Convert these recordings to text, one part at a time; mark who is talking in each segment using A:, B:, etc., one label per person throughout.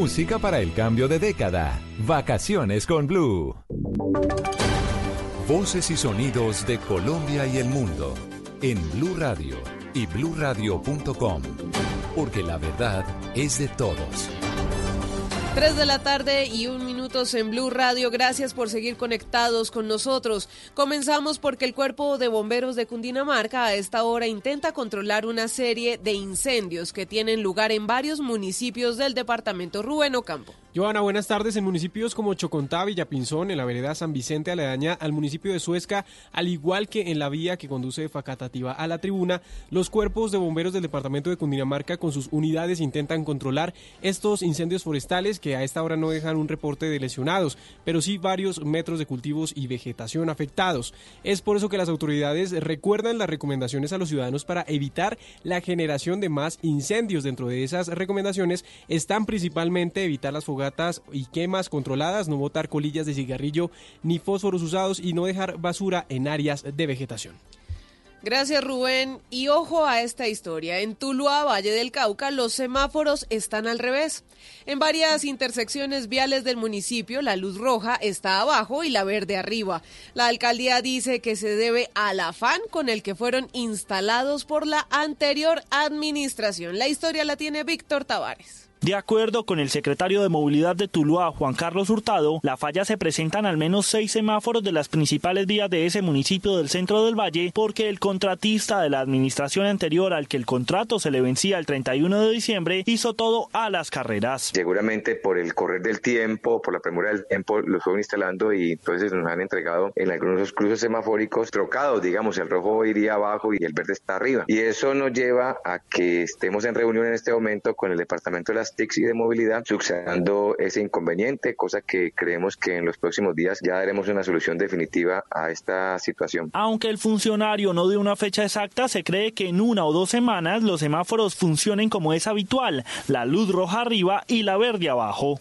A: Música para el cambio de década. Vacaciones con Blue. Voces y sonidos de Colombia y el mundo en Blue Radio y bluradio.com, porque la verdad es de todos.
B: 3 de la tarde y un en Blue Radio. Gracias por seguir conectados con nosotros. Comenzamos porque el Cuerpo de Bomberos de Cundinamarca a esta hora intenta controlar una serie de incendios que tienen lugar en varios municipios del departamento Rubén Ocampo.
C: Joana, buenas tardes. En municipios como Chocontá, Villapinzón, en la vereda San Vicente aledaña al municipio de Suezca, al igual que en la vía que conduce de Facatativa a la tribuna, los cuerpos de bomberos del departamento de Cundinamarca con sus unidades intentan controlar estos incendios forestales que a esta hora no dejan un reporte de lesionados, pero sí varios metros de cultivos y vegetación afectados. Es por eso que las autoridades recuerdan las recomendaciones a los ciudadanos para evitar la generación de más incendios. Dentro de esas recomendaciones están principalmente evitar las fogatas y quemas controladas, no botar colillas de cigarrillo ni fósforos usados y no dejar basura en áreas de vegetación.
B: Gracias Rubén. Y ojo a esta historia. En Tuluá, Valle del Cauca, los semáforos están al revés. En varias intersecciones viales del municipio, la luz roja está abajo y la verde arriba. La alcaldía dice que se debe al afán con el que fueron instalados por la anterior administración. La historia la tiene Víctor Tavares.
D: De acuerdo con el secretario de Movilidad de Tuluá, Juan Carlos Hurtado, la falla se presentan al menos seis semáforos de las principales vías de ese municipio del centro del valle porque el contratista de la administración anterior al que el contrato se le vencía el 31 de diciembre hizo todo a las carreras.
E: Seguramente por el correr del tiempo, por la premura del tiempo, los fueron instalando y entonces nos han entregado en algunos cruces semafóricos trocados, digamos, el rojo iría abajo y el verde está arriba. Y eso nos lleva a que estemos en reunión en este momento con el departamento de las TICs y de movilidad subsanando ese inconveniente, cosa que creemos que en los próximos días ya daremos una solución definitiva a esta situación.
D: Aunque el funcionario no dio una fecha exacta, se cree que en una o dos semanas los semáforos funcionen como es habitual, la luz roja arriba y la verde abajo.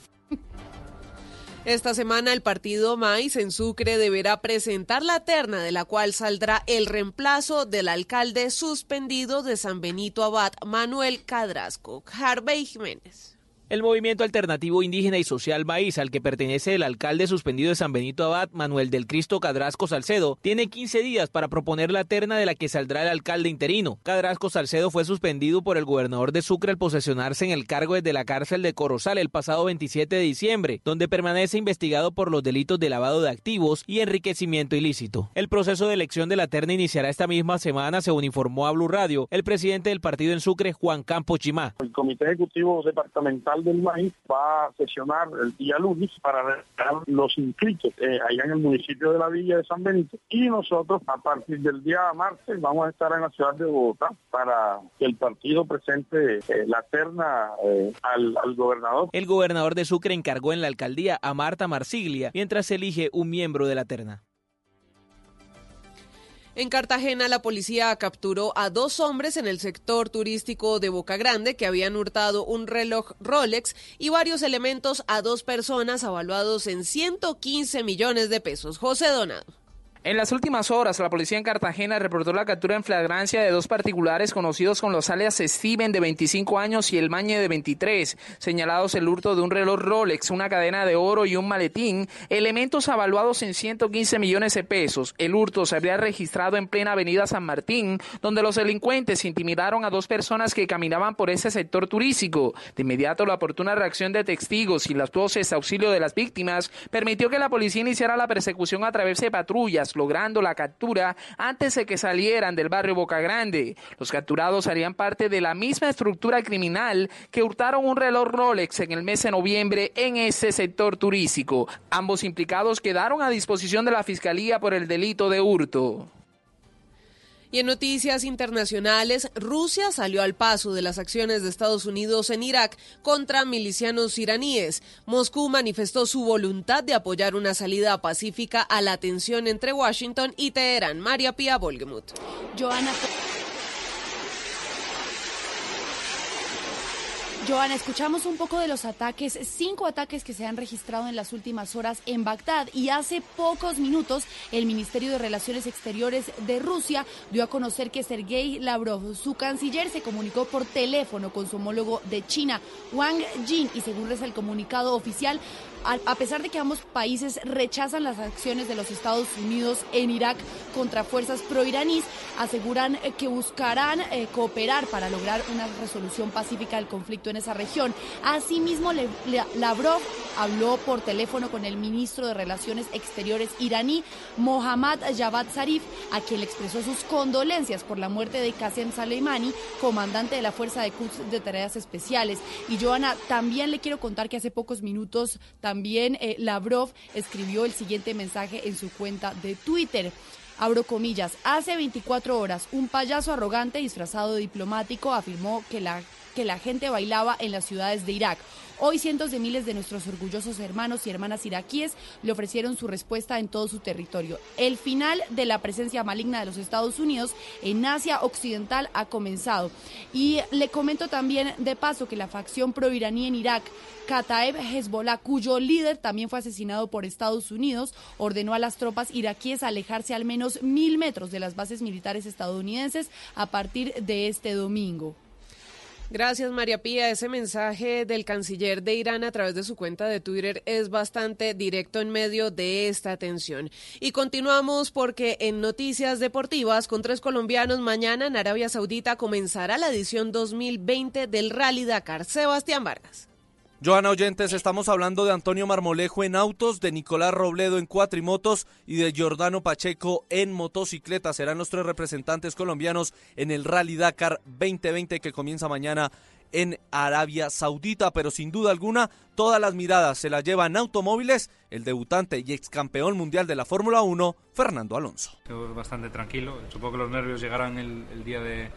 B: Esta semana el partido Maíz en Sucre deberá presentar la terna de la cual saldrá el reemplazo del alcalde suspendido de San Benito Abad, Manuel Cadrasco, Harvey Jiménez.
F: El movimiento alternativo indígena y social Maíz, al que pertenece el alcalde suspendido de San Benito Abad, Manuel del Cristo Cadrasco Salcedo, tiene 15 días para proponer la terna de la que saldrá el alcalde interino. Cadrasco Salcedo fue suspendido por el gobernador de Sucre al posesionarse en el cargo desde la cárcel de Corozal el pasado 27 de diciembre, donde permanece investigado por los delitos de lavado de activos y enriquecimiento ilícito. El proceso de elección de la terna iniciará esta misma semana, según informó a Blue Radio el presidente del partido en Sucre, Juan Campo Chimá.
G: El Comité Ejecutivo Departamental del maíz va a sesionar el día lunes para los inscritos eh, allá en el municipio de la villa de San Benito y nosotros a partir del día martes vamos a estar en la ciudad de Bogotá para que el partido presente eh, la terna eh, al, al gobernador.
F: El gobernador de Sucre encargó en la alcaldía a Marta Marsiglia mientras elige un miembro de la terna.
B: En Cartagena, la policía capturó a dos hombres en el sector turístico de Boca Grande que habían hurtado un reloj Rolex y varios elementos a dos personas avaluados en 115 millones de pesos. José Donado.
H: En las últimas horas, la policía en Cartagena reportó la captura en flagrancia de dos particulares conocidos con los alias Steven de 25 años y el Mañe de 23, señalados el hurto de un reloj Rolex, una cadena de oro y un maletín, elementos avaluados en 115 millones de pesos. El hurto se habría registrado en plena avenida San Martín, donde los delincuentes intimidaron a dos personas que caminaban por ese sector turístico. De inmediato, la oportuna reacción de testigos y las voces auxilio de las víctimas permitió que la policía iniciara la persecución a través de patrullas logrando la captura antes de que salieran del barrio Boca Grande. Los capturados harían parte de la misma estructura criminal que hurtaron un reloj Rolex en el mes de noviembre en ese sector turístico. Ambos implicados quedaron a disposición de la Fiscalía por el delito de hurto.
B: Y en noticias internacionales, Rusia salió al paso de las acciones de Estados Unidos en Irak contra milicianos iraníes. Moscú manifestó su voluntad de apoyar una salida pacífica a la tensión entre Washington y Teherán. María Pía Volgemuth.
I: Joana. Joana, escuchamos un poco de los ataques, cinco ataques que se han registrado en las últimas horas en Bagdad. Y hace pocos minutos el Ministerio de Relaciones Exteriores de Rusia dio a conocer que Sergei Lavrov, su canciller, se comunicó por teléfono con su homólogo de China, Wang Jin, y según reza el comunicado oficial, a, pesar de que ambos países rechazan las acciones de los Estados Unidos en Irak contra fuerzas proiraníes, aseguran eh, que buscarán eh, cooperar para lograr una resolución pacífica del conflicto en esa región. Asimismo, Lavrov habló por teléfono con el ministro de Relaciones Exteriores iraní, Mohammad Javad Zarif, a quien le expresó sus condolencias por la muerte de Qasem Soleimani, comandante de la Fuerza de Quds de Tareas Especiales. Y Joana, también le quiero contar que hace pocos minutos también eh, Lavrov escribió el siguiente mensaje en su cuenta de Twitter. Abro comillas, hace 24 horas un payaso arrogante disfrazado de diplomático afirmó que la, que la gente bailaba en las ciudades de Irak. Hoy cientos de miles de nuestros orgullosos hermanos y hermanas iraquíes le ofrecieron su respuesta en todo su territorio. El final de la presencia maligna de los Estados Unidos en Asia Occidental ha comenzado. Y le comento también de paso que la facción proiraní en Irak, Kataeb Hezbollah, cuyo líder también fue asesinado por Estados Unidos, ordenó a las tropas iraquíes alejarse al menos mil metros de las bases militares estadounidenses a partir de este domingo.
B: Gracias, María Pía. Ese mensaje del canciller de Irán a través de su cuenta de Twitter es bastante directo en medio de esta tensión. Y continuamos porque en noticias deportivas con tres colombianos, mañana en Arabia Saudita comenzará la edición 2020 del Rally Dakar. Sebastián Vargas.
J: Joana Oyentes, estamos hablando de Antonio Marmolejo en autos, de Nicolás Robledo en cuatrimotos y de Giordano Pacheco en motocicleta. Serán los tres representantes colombianos en el Rally Dakar 2020 que comienza mañana en Arabia Saudita, pero sin duda alguna todas las miradas se las llevan automóviles el debutante y ex campeón mundial de la Fórmula 1, Fernando Alonso.
K: Estoy bastante tranquilo. Supongo que los nervios llegarán el, el día de,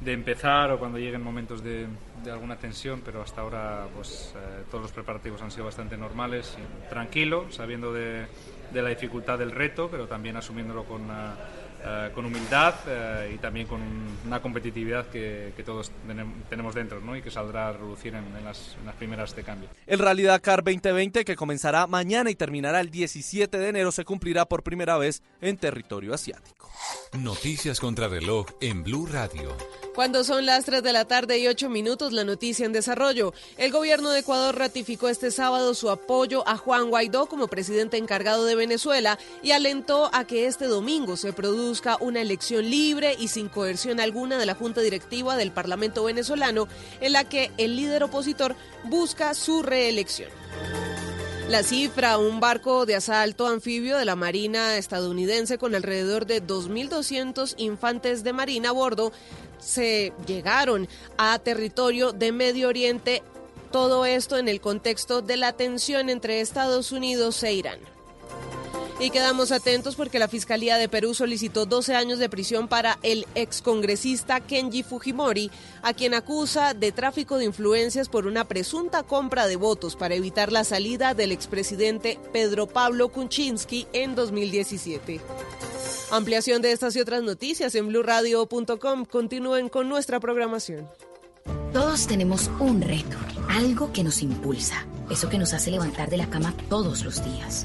K: de empezar o cuando lleguen momentos de, de alguna tensión, pero hasta ahora pues eh, todos los preparativos han sido bastante normales, y tranquilo, sabiendo de, de la dificultad del reto, pero también asumiéndolo con, eh, eh, con humildad eh, y también con una competitividad que, que todos tenem- tenemos dentro ¿no? y que saldrá a reducir en, en las, en las primeras de cambio.
J: El Rally Dakar 2020, que comenzará mañana y terminará el 17 de enero, se cumplirá por primera vez en territorio asiático.
A: Noticias contra reloj en Blue Radio.
B: Cuando son las 3 de la tarde y 8 minutos, la noticia en desarrollo. El gobierno de Ecuador ratificó este sábado su apoyo a Juan Guaidó como presidente encargado de Venezuela y alentó a que este domingo se produzca una elección libre y sin coerción alguna de la Junta Directiva del Parlamento venezolano, en la que el líder opositor busca su reelección. La cifra, un barco de asalto anfibio de la Marina estadounidense con alrededor de 2.200 infantes de marina a bordo, se llegaron a territorio de Medio Oriente. Todo esto en el contexto de la tensión entre Estados Unidos e Irán. Y quedamos atentos porque la Fiscalía de Perú solicitó 12 años de prisión para el excongresista Kenji Fujimori, a quien acusa de tráfico de influencias por una presunta compra de votos para evitar la salida del expresidente Pedro Pablo Kuczynski en 2017. Ampliación de estas y otras noticias en blurradio.com. Continúen con nuestra programación.
L: Todos tenemos un reto, algo que nos impulsa, eso que nos hace levantar de la cama todos los días,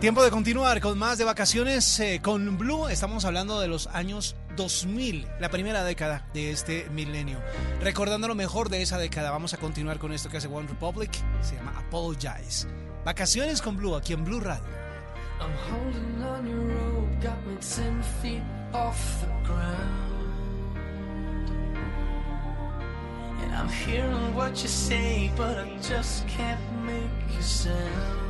M: Tiempo de continuar con más de vacaciones eh, con Blue. Estamos hablando de los años 2000, la primera década de este milenio. Recordando lo mejor de esa década, vamos a continuar con esto que hace One Republic. Se llama Apologize. Vacaciones con Blue, aquí en Blue Radio.
N: I'm holding on your rope, got me ten feet off the ground. And I'm hearing what you say, but I just can't make you sound.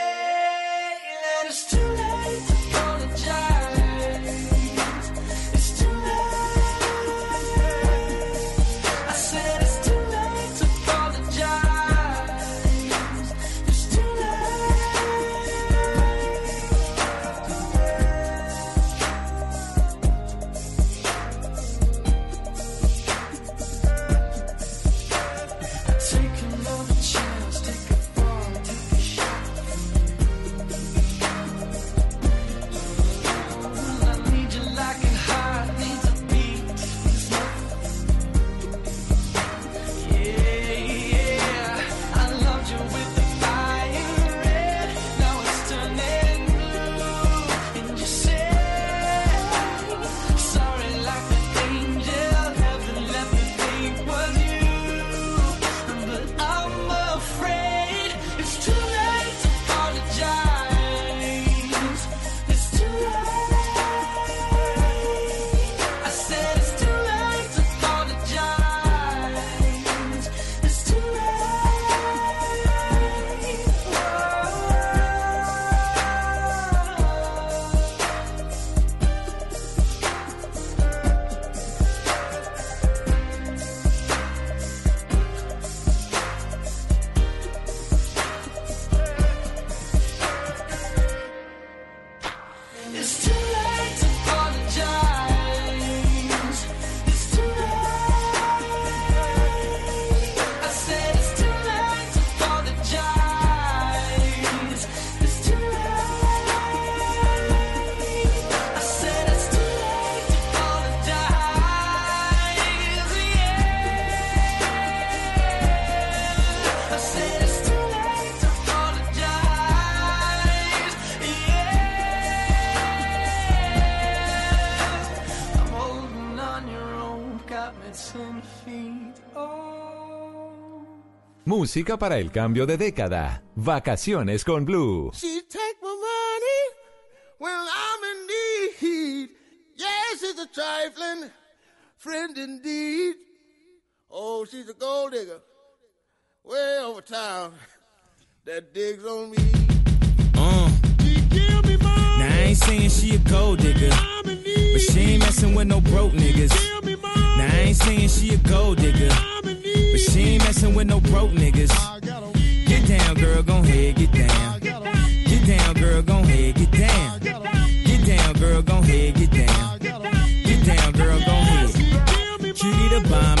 A: Música para el cambio de década. Vacaciones con Blue.
O: She take my money when I'm in need. Yes, it's a trifling friend indeed. Oh, she's a gold digger way over town that digs on me.
P: Uh. Now I ain't saying she a gold digger, but she ain't messing with no broke niggas. Ain't saying she a gold digger, but she ain't messing with no broke niggas. Get down, girl, gon' head, get down. Get down, girl, gon' head, get down. Get down, girl, gon' head, get down. Get down, girl, gon' head. Cutie the bomb,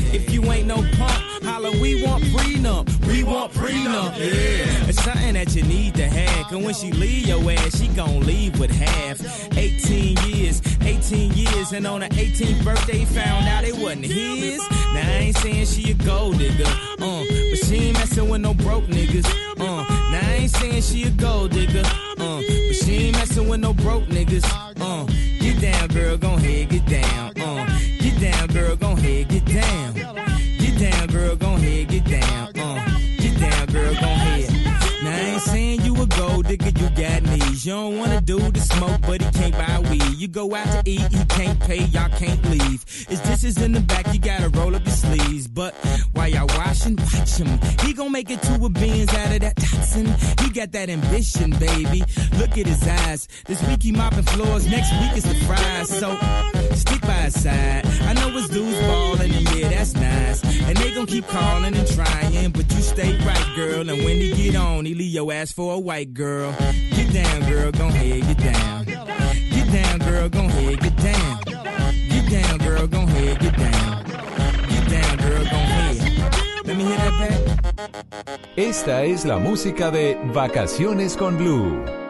P: If you ain't no punk, holla, we want prenup. We want prenup. Yeah. It's something that you need to have. Cause when she leave your ass, she gon' leave with half. 18 years, 18 years. And on her 18th birthday, found out it wasn't his. Now I ain't saying she a gold digger. Uh, but she ain't messing with no broke niggas. Uh, now I ain't saying she a gold digger. Uh, but she ain't messing with no broke niggas. Uh, get down, girl, gon' head, get down. Uh, down, girl, gon' head, get down. You got knees. You don't wanna do the smoke, but he can't buy weed. You go out to eat, he can't pay, y'all can't leave. His dishes in the back, you gotta roll up your sleeves. But while y'all washing, watch him. He gon' make it to a beans out of that toxin. He got that ambition, baby. Look at his eyes. This week he mopping floors, next week is the fries. So stick by his side. I know his dudes ballin', and yeah, that's nice. And they gon' keep calling and trying, but you stay right, girl. And when he get on, he leave your ass for a white girl. Get down, girl, gon' head, get down. Get down, girl, gon' head, get down. Get down, girl, gon' head, get down. Get down, girl, gon' head. Let me hear that back.
Q: Esta es la música de Vacaciones con Blue.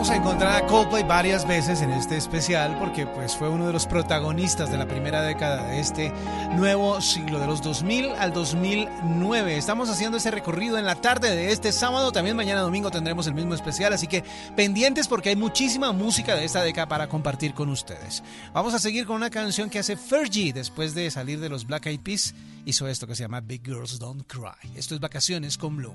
M: Vamos a encontrar a Coldplay varias veces en este especial porque pues fue uno de los protagonistas de la primera década de este nuevo siglo, de los 2000 al 2009. Estamos haciendo ese recorrido en la tarde de este sábado, también mañana domingo tendremos el mismo especial, así que pendientes porque hay muchísima música de esta década para compartir con ustedes. Vamos a seguir con una canción que hace Fergie después de salir de los Black Eyed Peas, hizo esto que se llama Big Girls Don't Cry. Esto es Vacaciones con Blue.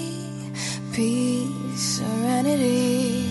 R: peace, serenity.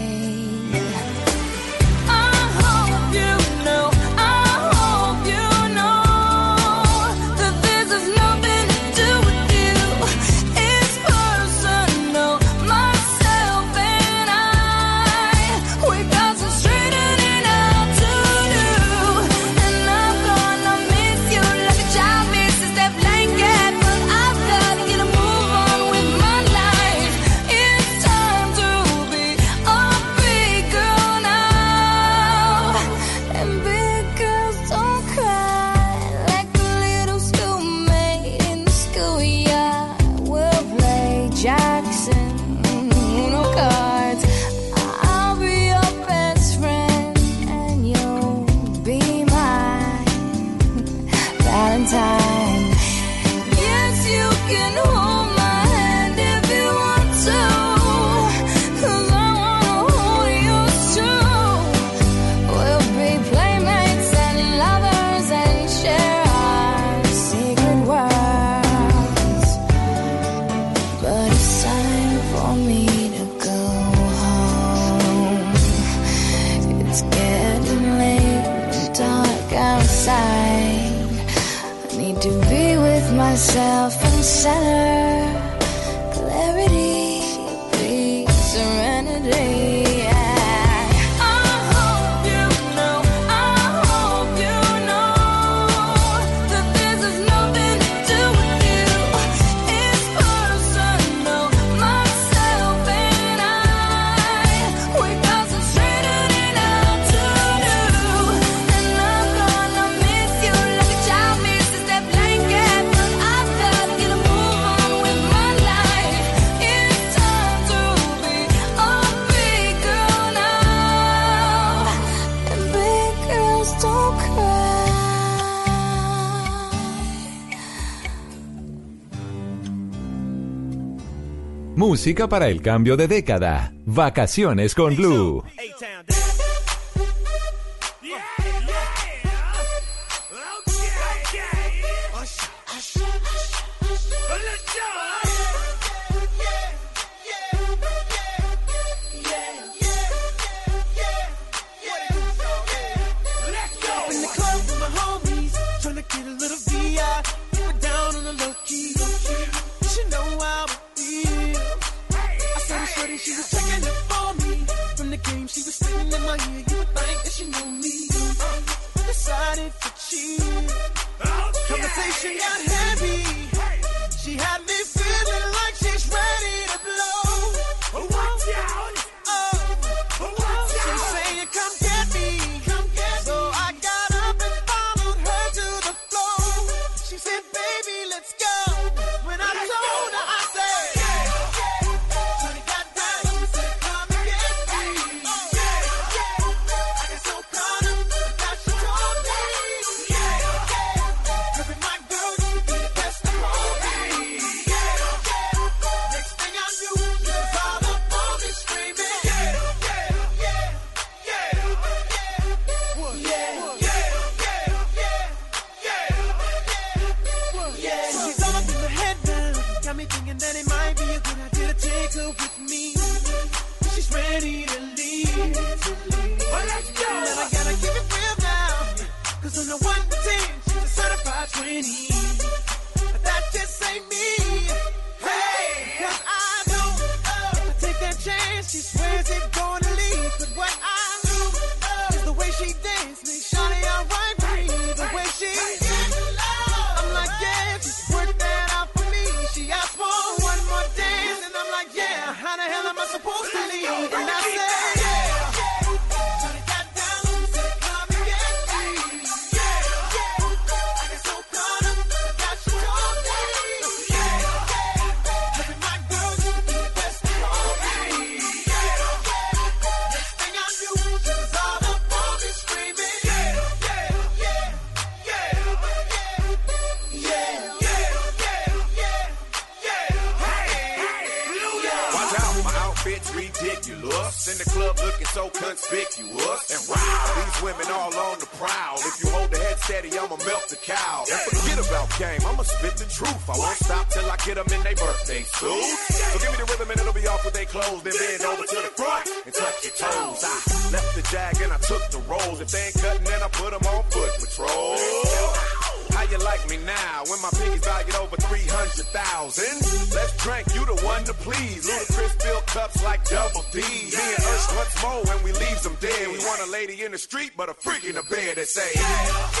A: Música para el cambio de década. Vacaciones con Blue.
S: here to
T: say.
N: Yeah.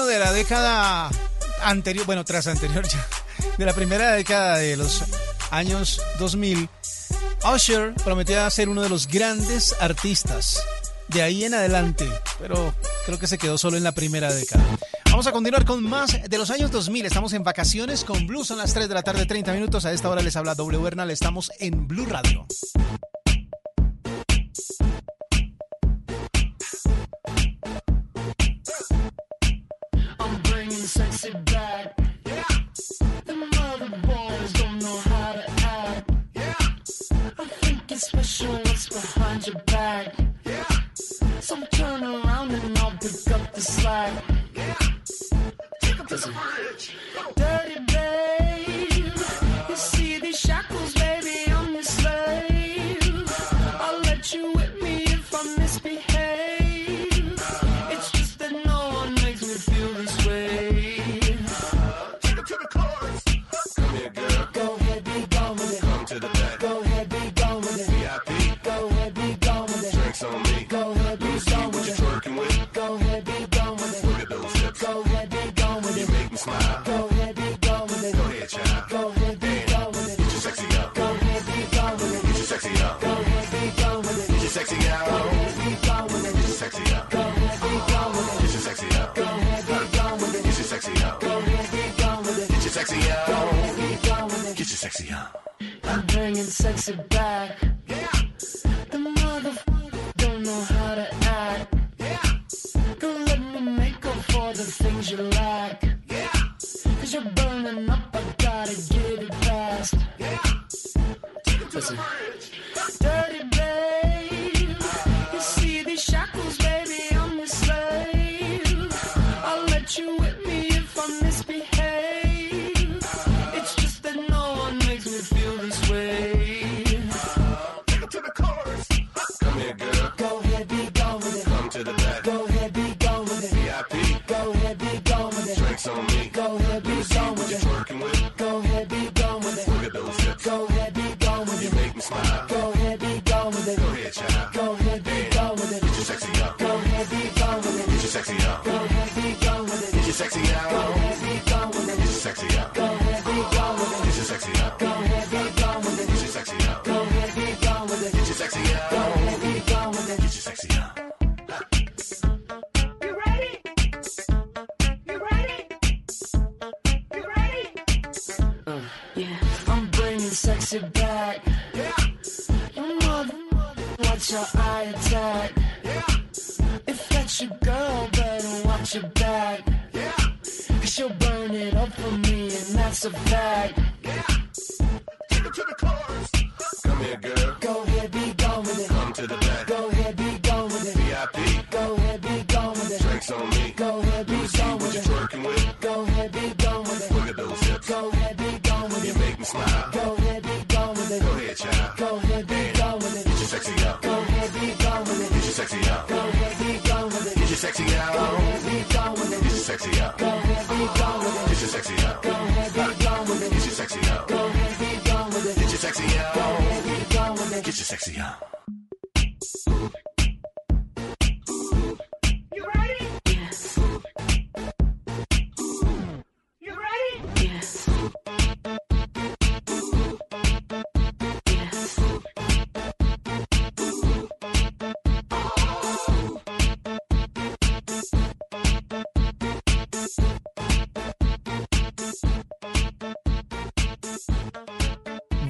N: de la década anterior, bueno, tras anterior ya, de la primera década de los años 2000, Usher prometía ser uno de los grandes artistas de ahí en adelante, pero creo que se quedó solo en la primera década. Vamos a continuar con más de los años 2000. Estamos en vacaciones con Blue, son las 3 de la tarde, 30 minutos. A esta hora les habla W Hernal, estamos en Blue Radio. Yes.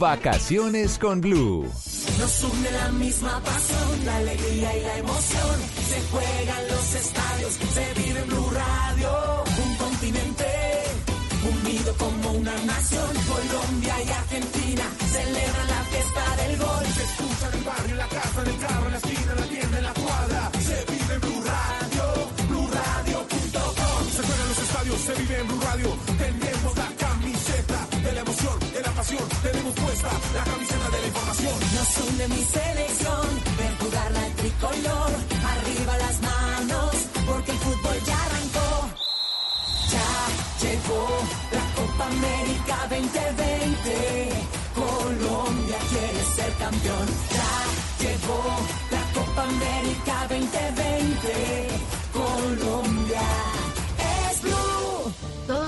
U: Vacaciones con Blue.
N: Nos une la misma pasión, la alegría y la emoción. Se juegan los estadios, se vive en Blue Radio. Un continente unido como una nación. Colombia y Argentina celebran la fiesta del gol. Se escucha en el barrio, en la casa, en el carro, en la esquina, en la tienda, en la cuadra. Se vive en Blue Radio, BlueRadio.com. Se juegan los estadios, se vive en Blue Radio. La camiseta de la información. Nos une mi selección, ver jugar la tricolor. Arriba las manos, porque el fútbol ya arrancó. Ya llegó la Copa América 2020. Colombia quiere ser campeón. Ya llegó la Copa América 2020. Colombia.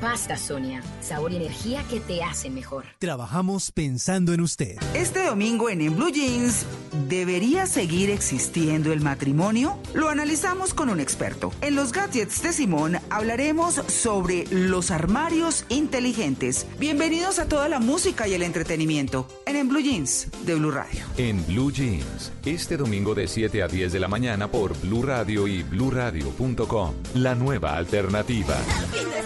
L: Pasta Sonia, sabor y energía que te hacen mejor.
M: Trabajamos pensando en usted.
V: Este domingo en En Blue Jeans, ¿debería seguir existiendo el matrimonio? Lo analizamos con un experto. En los gadgets de Simón hablaremos sobre los armarios inteligentes. Bienvenidos a toda la música y el entretenimiento en En Blue Jeans de Blue Radio.
U: En Blue Jeans, este domingo de 7 a 10 de la mañana por Blue Radio y bluradio.com. La nueva alternativa.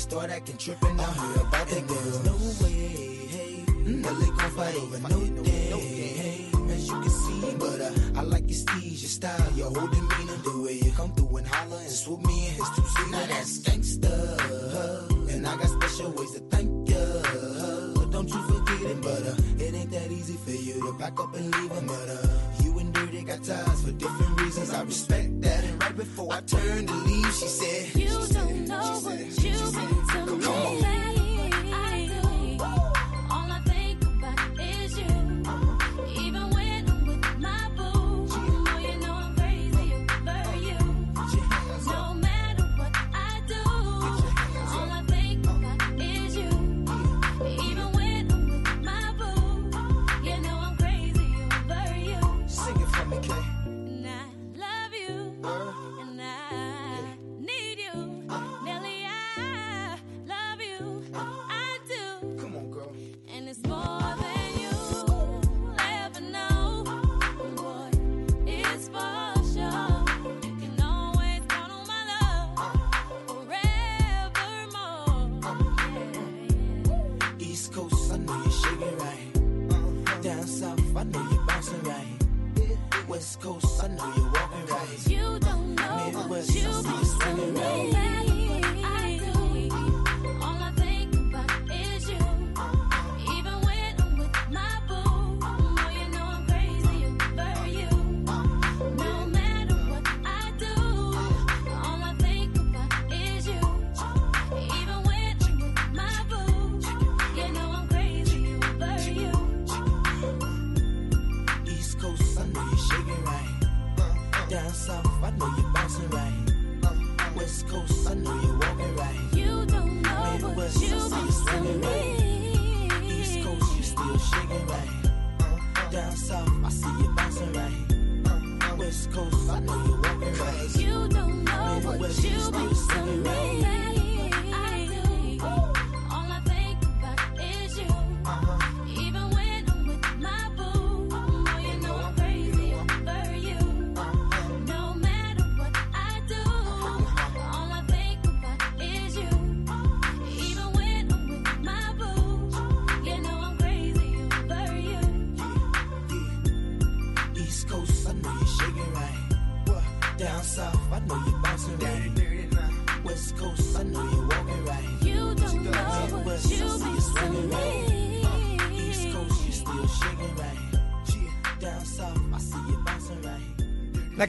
W: start acting trippin'. I'm uh-huh. here about that girl. There's no way, hey. Mm-hmm. Well, they gon' fight over no day, no day, hey. As you can see, mm-hmm. but uh, I like your steez, your style, your whole demeanor, the way you come through and holler and swoop me in his two seater. Now that's gangsta, and I got special ways to thank ya. But don't you forget it, but uh, it ain't that easy for you to back up and leave him, but uh, you and Dirty got ties for different reasons. I respect that, and right before I turned to leave, she said.
U: You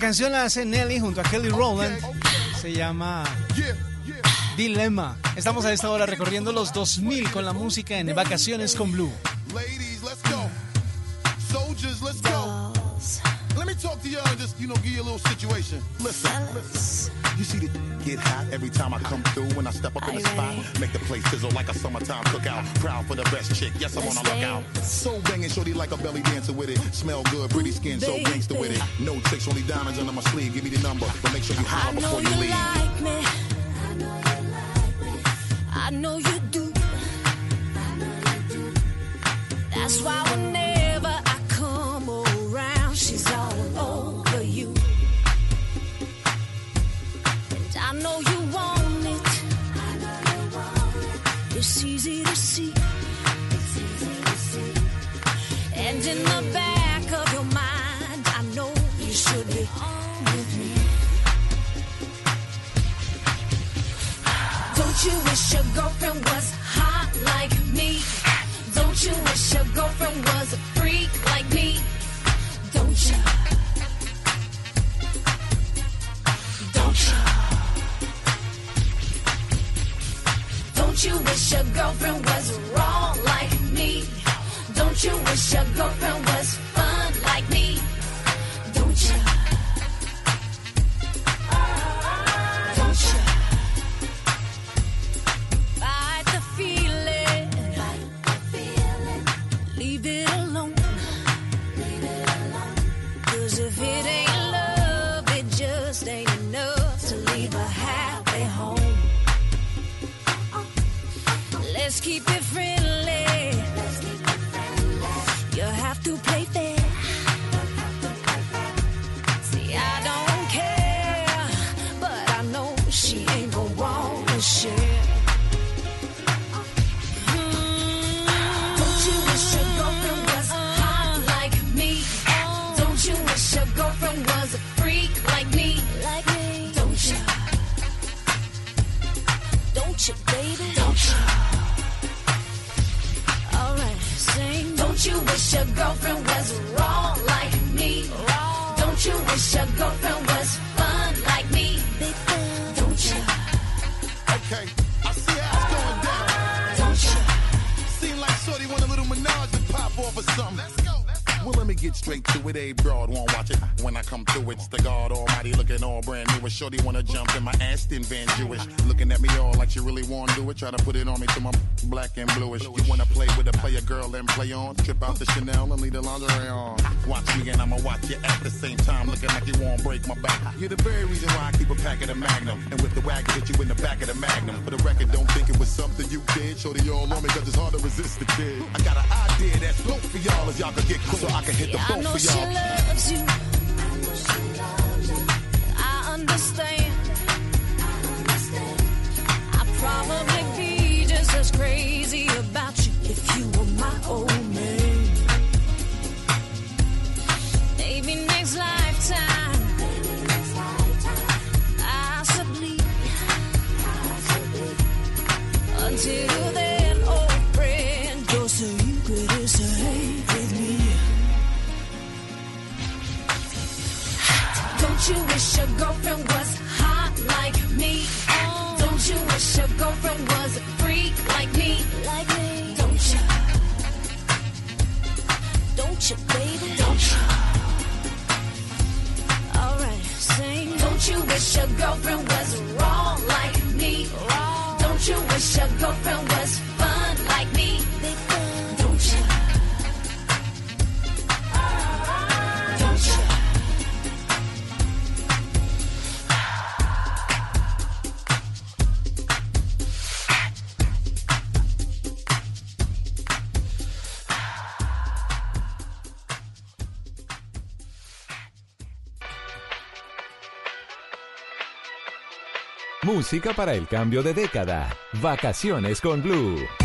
M: canción la hace Nelly junto a Kelly Rowland. Se llama Dilema. Estamos a esta hora recorriendo los 2000 con la música en Vacaciones con Blue.
R: Ladies, let's go. Soldiers, let's go. Let me talk to y'all and just, you know, give you a little situation. Listen, listen. You see the get hot every time I come through when I step up in the spot. Make the place sizzle like a summertime cookout. Proud for the best chick, yes, I'm on the lookout. So banging shorty like a belly dancer with it. on my sleeve. Give me the number, but make sure you holler before
U: you
R: leave.
X: Get straight to it. A broad won't watch it. When I come through, it's the God Almighty looking all brand new. A shorty wanna jump in my Aston Van Jewish. Looking at me all like she really wanna do it. Try to put it on me till my black and bluish. You wanna play with a player girl and play on? Trip out the Chanel and leave the lingerie on. Watch me and I'ma watch you at the same time. Looking like you won't break my back. You're the very reason why I keep a pack of the Magnum. And with the wagon, hit you in the back of the Magnum. For the record, don't think it was something you did. Shorty all on me cause it's hard to resist the kid. I got an idea that's dope for y'all as y'all can get cool. So I can hit the
R: I
X: boat
R: know
X: for
R: she
X: y'all.
R: loves you. I understand. I'd probably be just as crazy wish your girlfriend was hot like me? Don't you wish your girlfriend was a freak like me? Like me. Don't you? Don't you, baby? Don't you? Alright, sing. Don't you wish your girlfriend was wrong like me? Don't you wish your girlfriend was fun like me?
A: Música para el cambio de década. Vacaciones con Blue.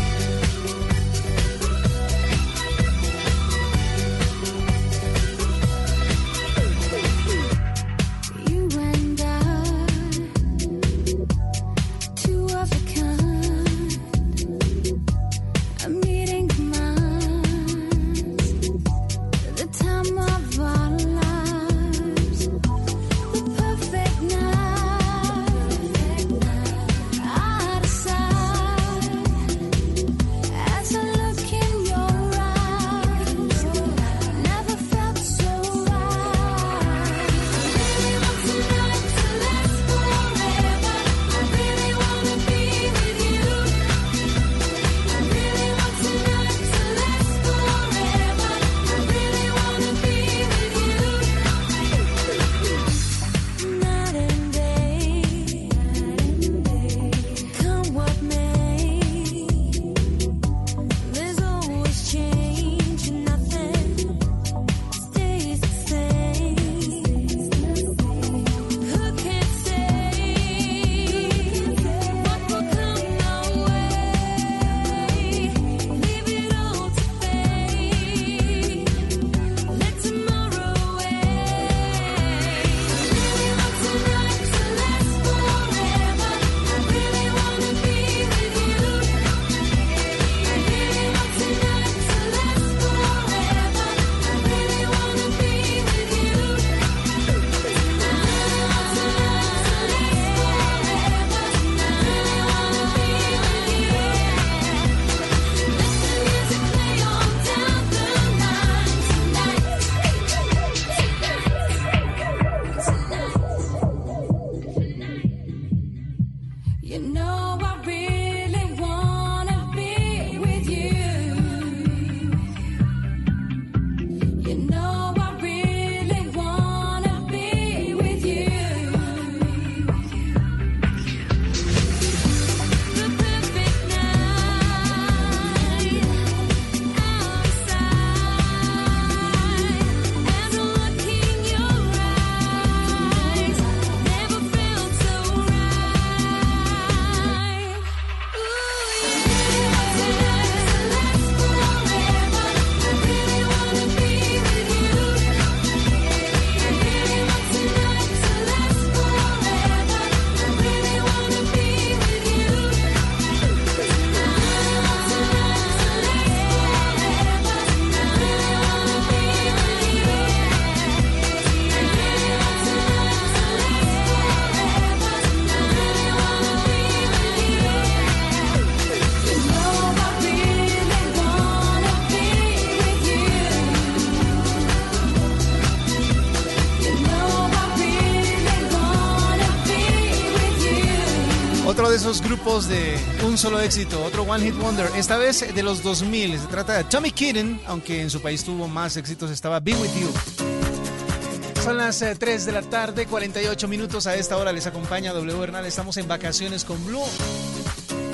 O: De un solo éxito, otro One Hit Wonder, esta vez de los 2000. Se trata de Tommy Kitten, aunque en su país tuvo más éxitos, estaba Be With You. Son las 3 eh, de la tarde, 48 minutos a esta hora. Les acompaña W Bernal. Estamos en vacaciones con Blue.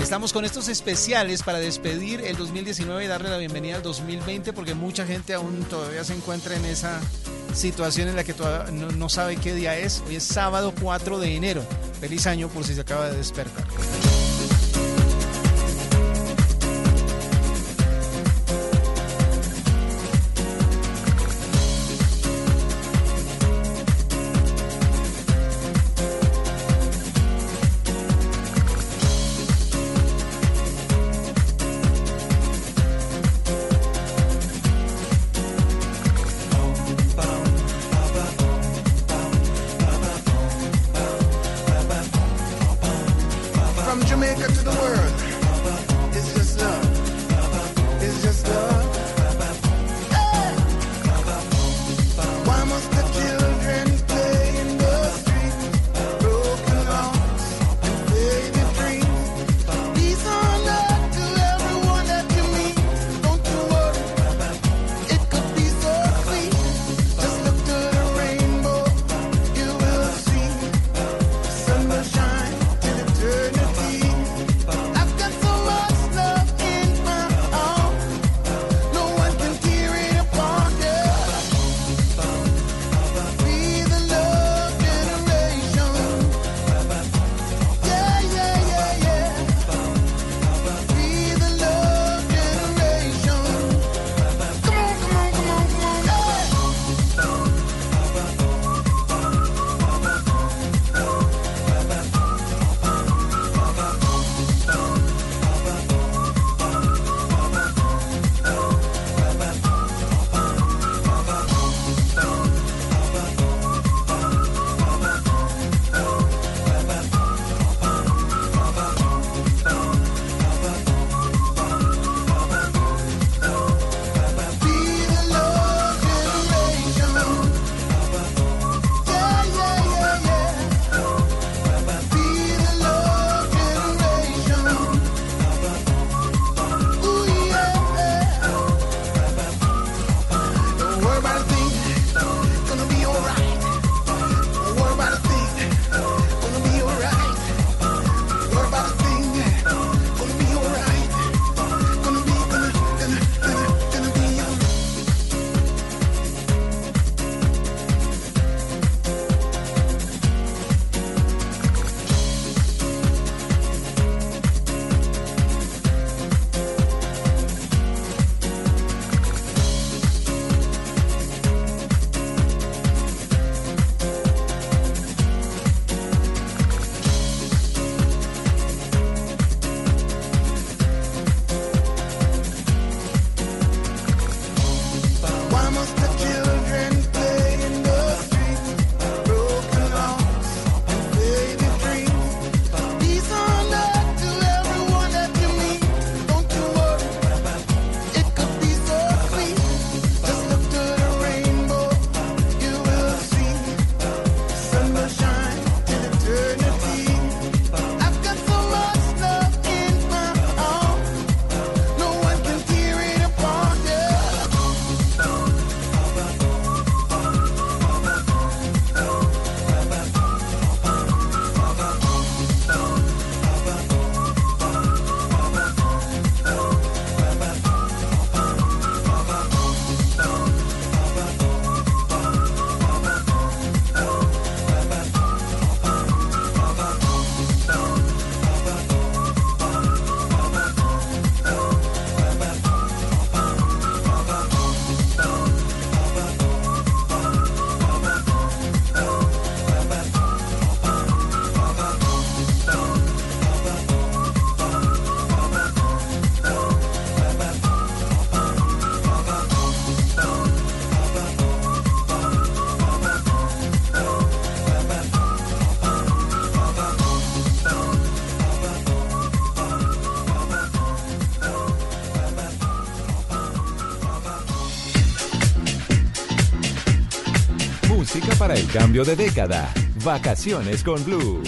O: Estamos con estos especiales para despedir el 2019 y darle la bienvenida al 2020 porque mucha gente aún todavía se encuentra en esa situación en la que todavía no, no sabe qué día es. Hoy es sábado 4 de enero. Feliz año por si se acaba de despertar.
A: Cambio de década. Vacaciones con Blue.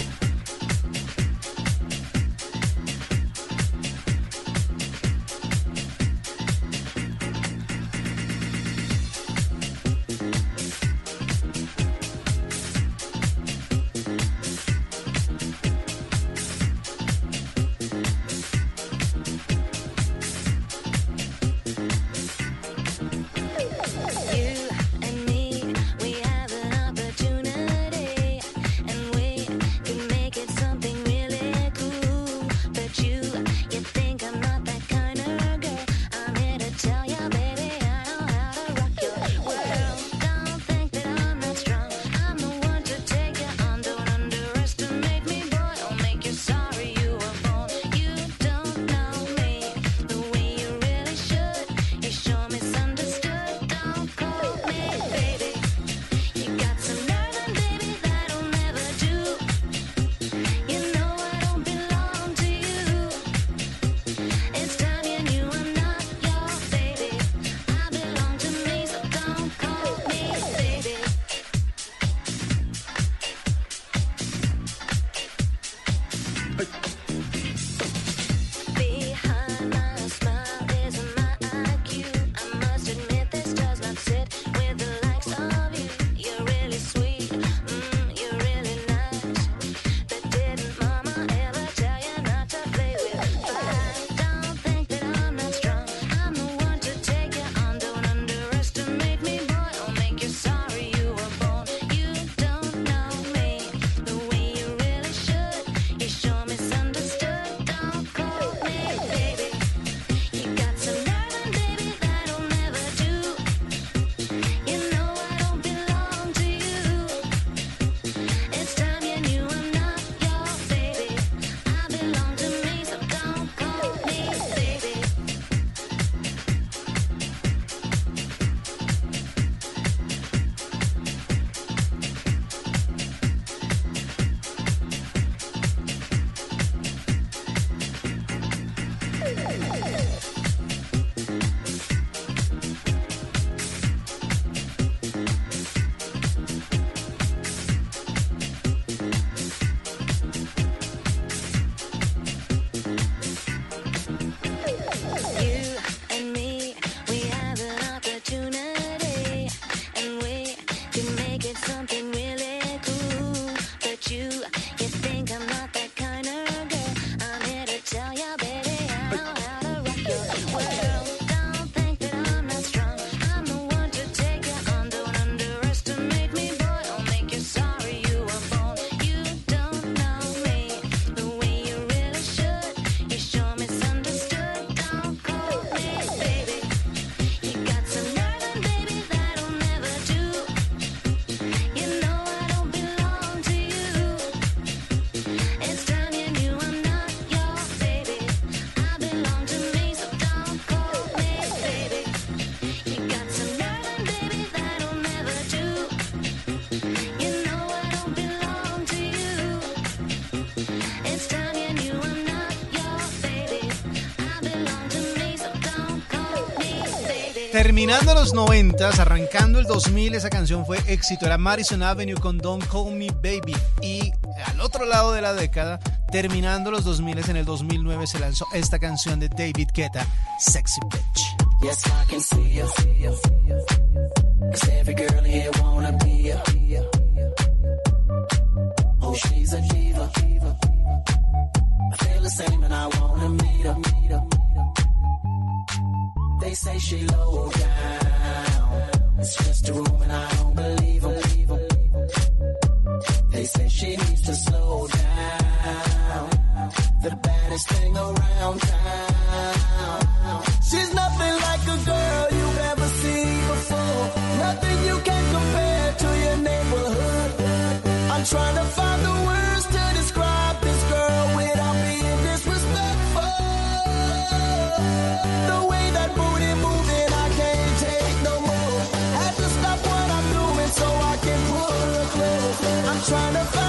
M: Terminando los 90, arrancando el 2000, esa canción fue éxito. Era Madison Avenue con Don't Call Me Baby. Y al otro lado de la década, terminando los 2000, en el 2009 se lanzó esta canción de David Guetta, Sexy Bitch.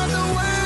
Y: the world.